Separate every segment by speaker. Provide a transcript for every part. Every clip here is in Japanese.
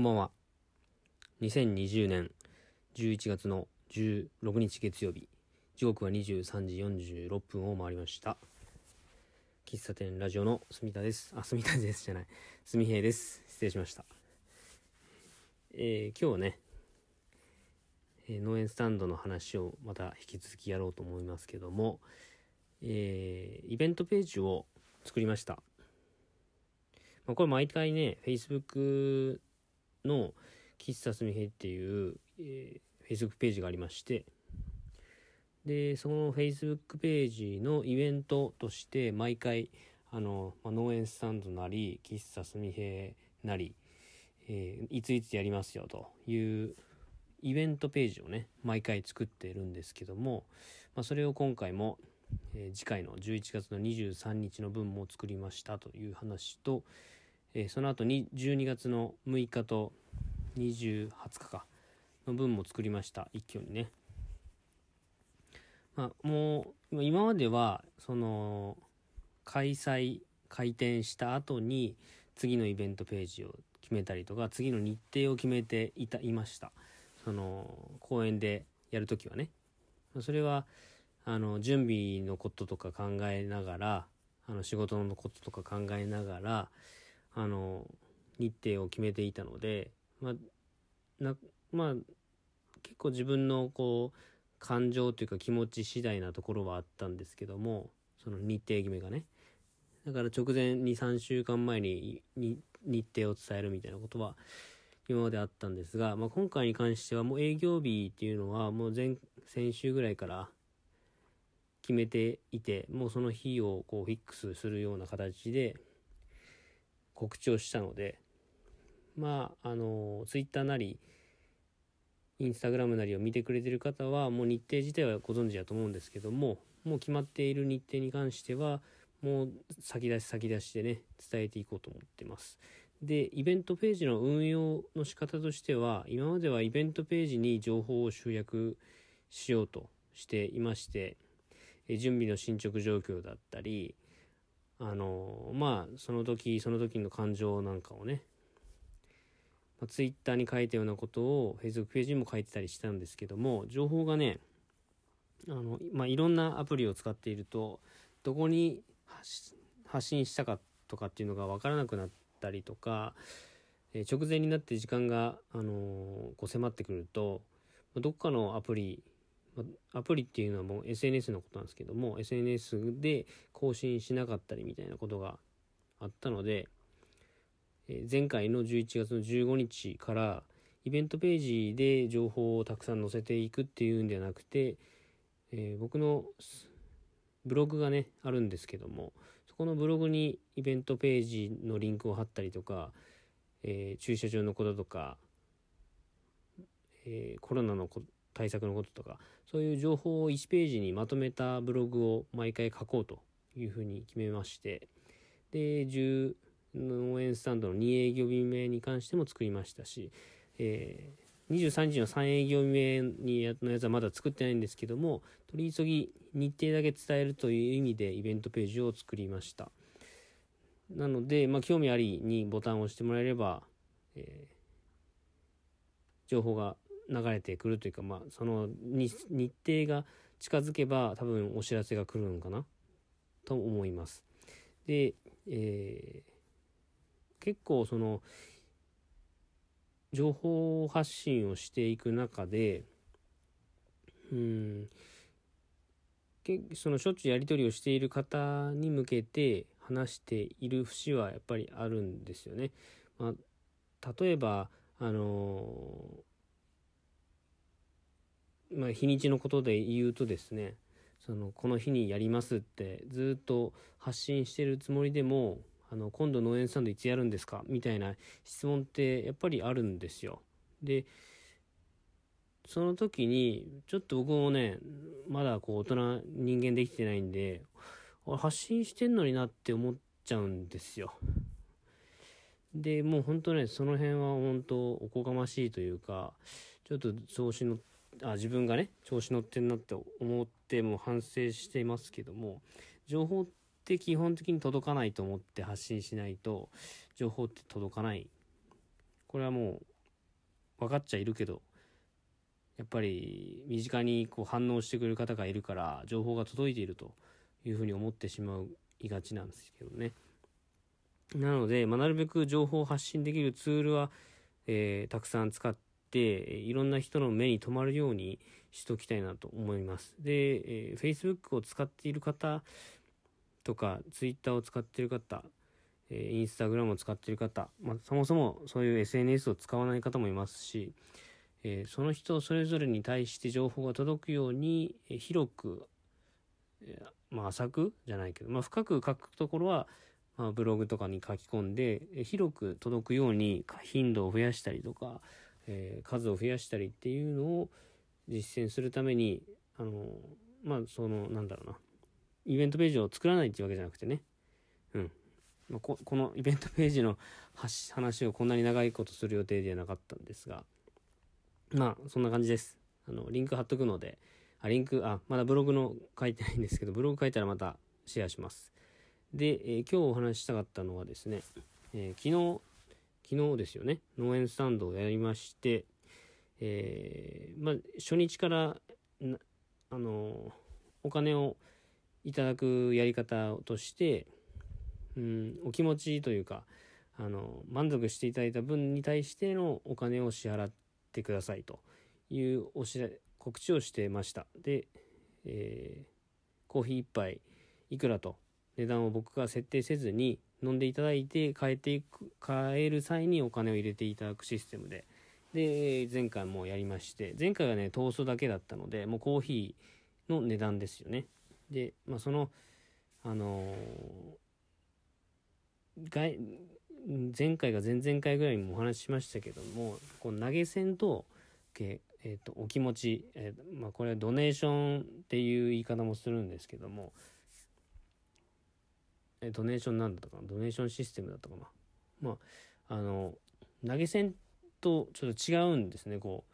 Speaker 1: こんばんは。2020年11月の16日月曜日。時刻は23時46分を回りました。喫茶店ラジオの住田です。あ、住田ですじゃない。住平です。失礼しました。えー、今日はね、えー農園スタンドの話をまた引き続きやろうと思いますけども、えー、イベントページを作りました。まあ、これ毎回ね、Facebook の喫茶すみへっていう、えー、Facebook ページがありまして、で、その Facebook ページのイベントとして毎回、あの、まあ、農園スタンドなり、喫茶すみへなり、えーいついつやりますよというイベントページをね、毎回作っているんですけども、まあ、それを今回も、えー次回の11月の23日の分も作りましたという話と、えーその後に12月の6日と20日かの分も作りました。一挙にね。まあもう今まではその開催開店した後に次のイベントページを決めたりとか次の日程を決めていたいました。その公演でやるときはね。それはあの準備のこととか考えながらあの仕事のこととか考えながらあの日程を決めていたのでまあなまあ結構自分のこう感情というか気持ち次第なところはあったんですけどもその日程決めがね。だから直前に3週間前に日程を伝えるみたいなことは今まであったんですが、まあ、今回に関してはもう営業日っていうのはもう前先週ぐらいから決めていてもうその日をこうフィックスするような形で告知をしたのでまああのツイッターなりインスタグラムなりを見てくれてる方はもう日程自体はご存知だと思うんですけどももう決まっている日程に関してはもう先出し先出しでね伝えていこうと思ってます。でイベントページの運用の仕方としては今まではイベントページに情報を集約しようとしていまして準備の進捗状況だったりあのまあその時その時の感情なんかをね、まあ、ツイッターに書いたようなことを Facebook ページにも書いてたりしたんですけども情報がねあの、まあ、いろんなアプリを使っているとどこに発信したかとかっていうのが分からなくなったりとか、えー直前になって時間が、あのーこう迫ってくるとどっかのアプリアプリっていうのはもう SNS のことなんですけども SNS で更新しなかったりみたいなことがあったので、え前回の11月の15日からイベントページで情報をたくさん載せていくっていうんではなくて、えー僕のブログがねあるんですけどもそこのブログにイベントページのリンクを貼ったりとか、えー駐車場のこととか、えーコロナのこ対策のこととかそういう情報を1ページにまとめたブログを毎回書こうというふうに決めましてで10農園スタンドの2営業日目に関しても作りましたし、えー23時の3営業日目にやのやつはまだ作ってないんですけども取り急ぎ日程だけ伝えるという意味でイベントページを作りました。なので、まあ、興味ありにボタンを押してもらえれば、えー情報が流れてくるというか、まあ、その日程が近づけば多分お知らせが来るのかな？と思いますで、えー結構その情報発信をしていく中でうんけそのしょっちゅうやり取りをしている方に向けて話している節はやっぱりあるんですよね。まあ、例えばあのまあ、日にちのことで言うとですねそのこの日にやりますってずっと発信してるつもりでもあの今度農園スタンドいつやるんですか？みたいな質問ってやっぱりあるんですよ。でその時にちょっと僕もねまだこう大人人間できてないんで発信してんのになって思っちゃうんですよ。でもう本当ねその辺は本当おこがましいというかちょっと調子のあ自分がね調子乗ってんなって思っても反省していますけども情報って基本的に届かないと思って発信しないと情報って届かないこれはもう分かっちゃいるけどやっぱり身近にこう反応してくれる方がいるから情報が届いているというふうに思ってしまいがちなんですけどね。なので、まあ、なるべく情報を発信できるツールは、えー、たくさん使っていろんな人の目に留まるようにしときたいなと思います。で、えー、Facebook を使っている方とか Twitter を使っている方、えー、Instagram を使っている方、まあ、そもそもそういう SNS を使わない方もいますし、えー、その人それぞれに対して情報が届くように、えー、広く、えー、まあ、浅くじゃないけど、まあ、深く書くところはまあ、ブログとかに書き込んで、え広く届くように頻度を増やしたりとか、えー、数を増やしたりっていうのを実践するために、あの、まあ、その、なんだろうな、イベントページを作らないっていうわけじゃなくてね、うん。まあ、ここの イベントページの話をこんなに長いことする予定ではなかったんですが、まあ、そんな感じです。あの、リンク貼っとくので、あ、リンク、あ、まだブログの書いてないんですけど、ブログ書いたらまたシェアします。で、えー、今日お話ししたかったのはですね、えー、昨日、昨日ですよね、農園スタンドをやりまして、えー、まあ、初日からあのお金をいただくやり方として、うん、お気持ちというか、あの満足していただいた分に対してのお金を支払ってくださいというお知ら告知をしてました。で、えー、コーヒー1杯いくらと値段を僕が設定せずに飲んでいただいて変えていく変える際にお金を入れていただくシステムで。で前回もやりまして前回がねトーストだけだったのでもうコーヒーの値段ですよね。でまあそのあのー、前回が前々回ぐらいにもお話ししましたけどもこの投げ銭と,、えーと、お気持ち、えーまあ、これはドネーションっていう言い方もするんですけどもえドネーションなんだったかな？ドネーションシステムだったかな？まああの投げ銭とちょっと違うんですねこ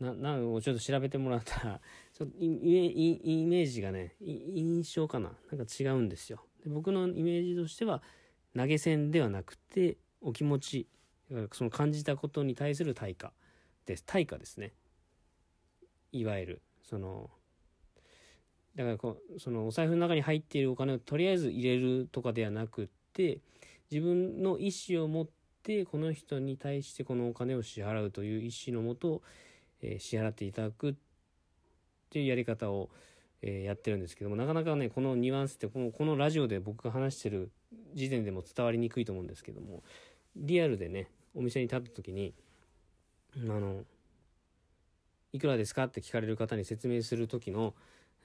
Speaker 1: う。ななちょっと調べてもらったら ちょっとイメージがね印象かな？なんか違うんですよ。で僕のイメージとしては投げ銭ではなくてお気持ちその感じたことに対する対価です。対価ですね。いわゆるそのだからこうそのお財布の中に入っているお金をとりあえず入れるとかではなくって自分の意思を持ってこの人に対してこのお金を支払うという意思のもと、えー、支払っていただくっていうやり方を、えー、やってるんですけどもなかなかねこのニュアンスってこのこのラジオで僕が話してる時点でも伝わりにくいと思うんですけどもリアルでねお店に立った時にあのいくらですかって聞かれる方に説明する時の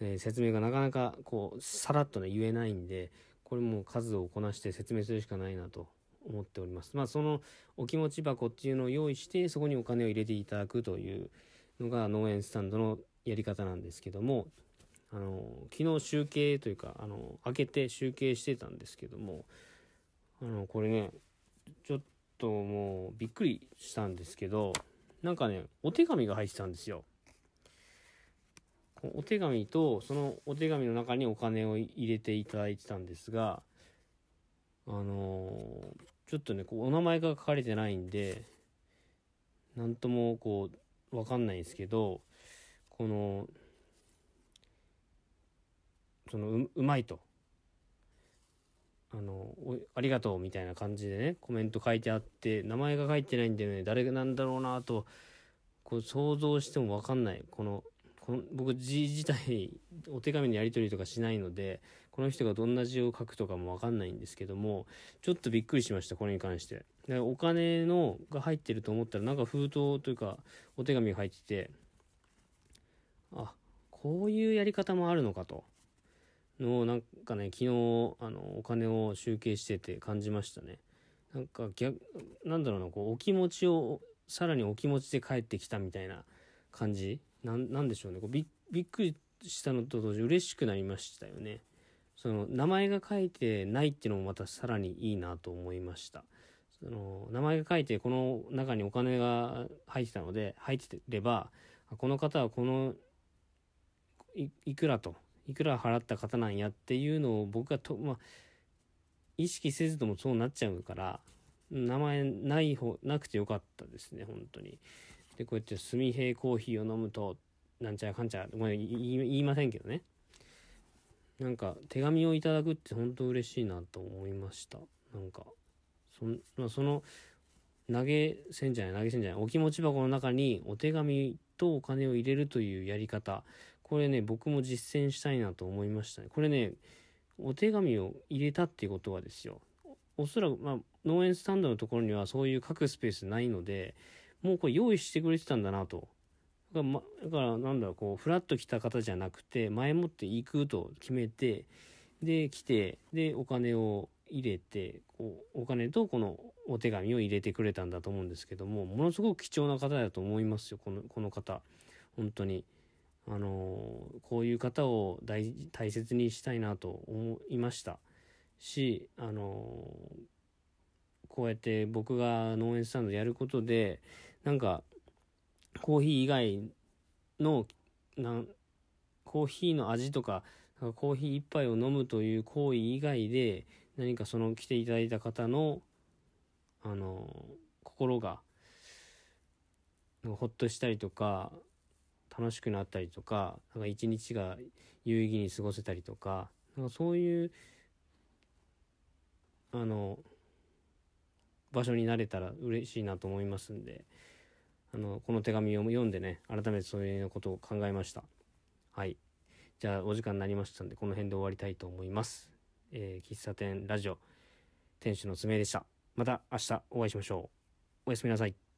Speaker 1: えー、説明がなかなかこうさらっとね言えないんでこれも数をこなして説明するしかないなと思っております。まあそのお気持ち箱っていうのを用意してそこにお金を入れていただくというのが農園スタンドのやり方なんですけどもあの昨日集計というかあの開けて集計してたんですけどもあのこれねちょっともうびっくりしたんですけどなんかねお手紙が入ってたんですよ。お手紙とそのお手紙の中にお金を入れていただいてたんですがあのー、ちょっとねこうお名前が書かれてないんで何ともこう分かんないんですけどこのそのううまいと。あのありがとうみたいな感じでねコメント書いてあって名前が書いてないんでね誰なんだろうなとこう想像しても分かんないこの僕字自体お手紙のやり取りとかしないのでこの人がどんな字を書くとかも分かんないんですけどもちょっとびっくりしましたこれに関して。でお金のが入ってると思ったらなんか封筒というかお手紙が入っててあこういうやり方もあるのかと。のなんかね昨日あのお金を集計してて感じましたね。なんか逆なんだろうなこうお気持ちをさらにお気持ちで帰ってきたみたいな感じなんでしょうね。こうびびっくりしたのと同時嬉しくなりましたよね。その名前が書いてないっていうのもまたさらにいいなと思いました。その名前が書いてこの中にお金が入ってたので入ってればこの方はこのいくらといくら払った方なんやっていうのを僕がと、まあ、意識せずともそうなっちゃうから名前ない方なくてよかったですね本当に。でこうやって炭平コーヒーを飲むとなんちゃらかんちゃらごめん言いませんけどね。なんか手紙をいただくって本当嬉しいなと思いました。なんかそ,、まあ、その投げ銭じゃない投げ銭じゃないお気持ち箱の中にお手紙とお金を入れるというやり方。これね僕も実践したいなと思いましたね。これねお手紙を入れたっていうことはですよ。おそらく、まあ、農園スタンドのところにはそういう書くスペースないのでもうこれ用意してくれてたんだなと。だから,、ま、だからなんだろうこうフラッと来た方じゃなくて前もって行くと決めてで来てでお金を入れてこうお金とこのお手紙を入れてくれたんだと思うんですけどもものすごく貴重な方だと思いますよこのこの方。本当に。あのこういう方を大大切にしたいなと思いました。しあのこうやって僕が農園スタンドやることでなんかコーヒー以外のなコーヒーの味とかコーヒー一杯を飲むという行為以外で何かその来ていただいた方のあの心がほっとしたりとか楽しくなったりとかなんか一日が有意義に過ごせたりとかなんかそういうあの場所になれたら嬉しいなと思いますんであのこの手紙を読んでね改めてそういうことを考えました。はい。じゃあお時間になりましたんでこの辺で終わりたいと思います。えー、喫茶店ラジオ店主の爪でした。また明日お会いしましょう。おやすみなさい。